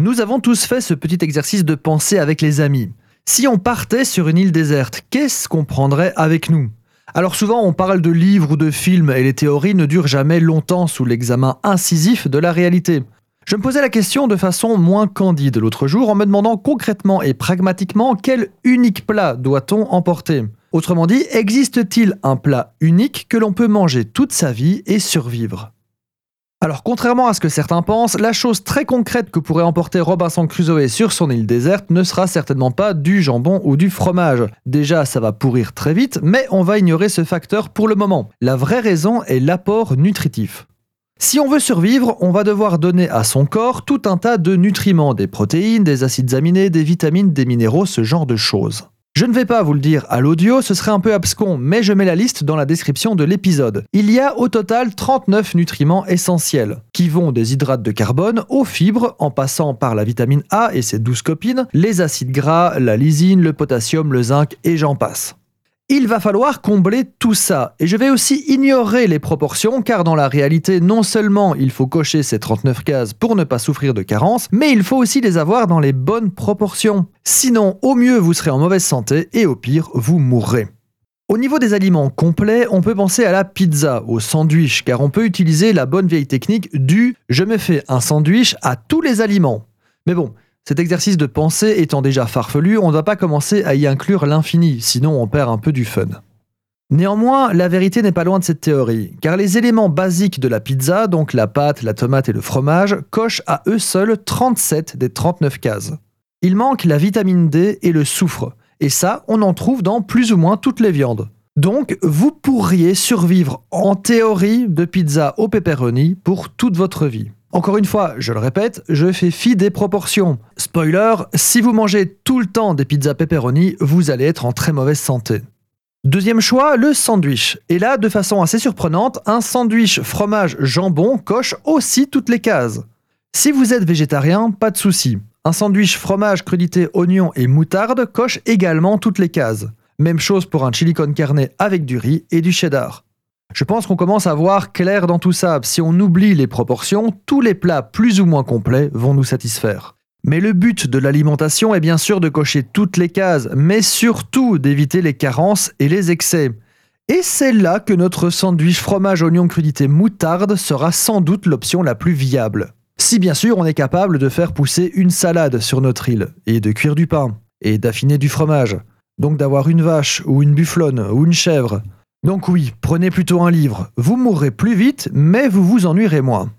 Nous avons tous fait ce petit exercice de pensée avec les amis. Si on partait sur une île déserte, qu'est-ce qu'on prendrait avec nous? Alors souvent on parle de livres ou de films et les théories ne durent jamais longtemps sous l'examen incisif de la réalité. Je me posais la question de façon moins candide l'autre jour en me demandant concrètement et pragmatiquement quel unique plat doit-on emporter? Autrement dit, existe-t-il un plat unique que l'on peut manger toute sa vie et survivre? Alors contrairement à ce que certains pensent, la chose très concrète que pourrait emporter Robinson Crusoe sur son île déserte ne sera certainement pas du jambon ou du fromage. Déjà ça va pourrir très vite, mais on va ignorer ce facteur pour le moment. La vraie raison est l'apport nutritif. Si on veut survivre, on va devoir donner à son corps tout un tas de nutriments, des protéines, des acides aminés, des vitamines, des minéraux, ce genre de choses. Je ne vais pas vous le dire à l'audio, ce serait un peu abscon, mais je mets la liste dans la description de l'épisode. Il y a au total 39 nutriments essentiels, qui vont des hydrates de carbone aux fibres, en passant par la vitamine A et ses 12 copines, les acides gras, la lysine, le potassium, le zinc et j'en passe. Il va falloir combler tout ça. Et je vais aussi ignorer les proportions, car dans la réalité, non seulement il faut cocher ces 39 cases pour ne pas souffrir de carence, mais il faut aussi les avoir dans les bonnes proportions. Sinon, au mieux, vous serez en mauvaise santé, et au pire, vous mourrez. Au niveau des aliments complets, on peut penser à la pizza, au sandwich, car on peut utiliser la bonne vieille technique du je me fais un sandwich à tous les aliments. Mais bon, cet exercice de pensée étant déjà farfelu, on ne va pas commencer à y inclure l'infini, sinon on perd un peu du fun. Néanmoins, la vérité n'est pas loin de cette théorie, car les éléments basiques de la pizza, donc la pâte, la tomate et le fromage, cochent à eux seuls 37 des 39 cases. Il manque la vitamine D et le soufre, et ça, on en trouve dans plus ou moins toutes les viandes. Donc, vous pourriez survivre en théorie de pizza au pepperoni pour toute votre vie. Encore une fois, je le répète, je fais fi des proportions. Spoiler, si vous mangez tout le temps des pizzas pepperoni, vous allez être en très mauvaise santé. Deuxième choix, le sandwich. Et là, de façon assez surprenante, un sandwich fromage-jambon coche aussi toutes les cases. Si vous êtes végétarien, pas de souci. Un sandwich fromage crudité oignon et moutarde coche également toutes les cases. Même chose pour un chili con carne avec du riz et du cheddar. Je pense qu'on commence à voir clair dans tout ça. Si on oublie les proportions, tous les plats plus ou moins complets vont nous satisfaire. Mais le but de l'alimentation est bien sûr de cocher toutes les cases, mais surtout d'éviter les carences et les excès. Et c'est là que notre sandwich fromage oignon crudité moutarde sera sans doute l'option la plus viable. Si bien sûr on est capable de faire pousser une salade sur notre île, et de cuire du pain, et d'affiner du fromage. Donc d'avoir une vache, ou une bufflonne, ou une chèvre, donc oui, prenez plutôt un livre. Vous mourrez plus vite, mais vous vous ennuierez moins.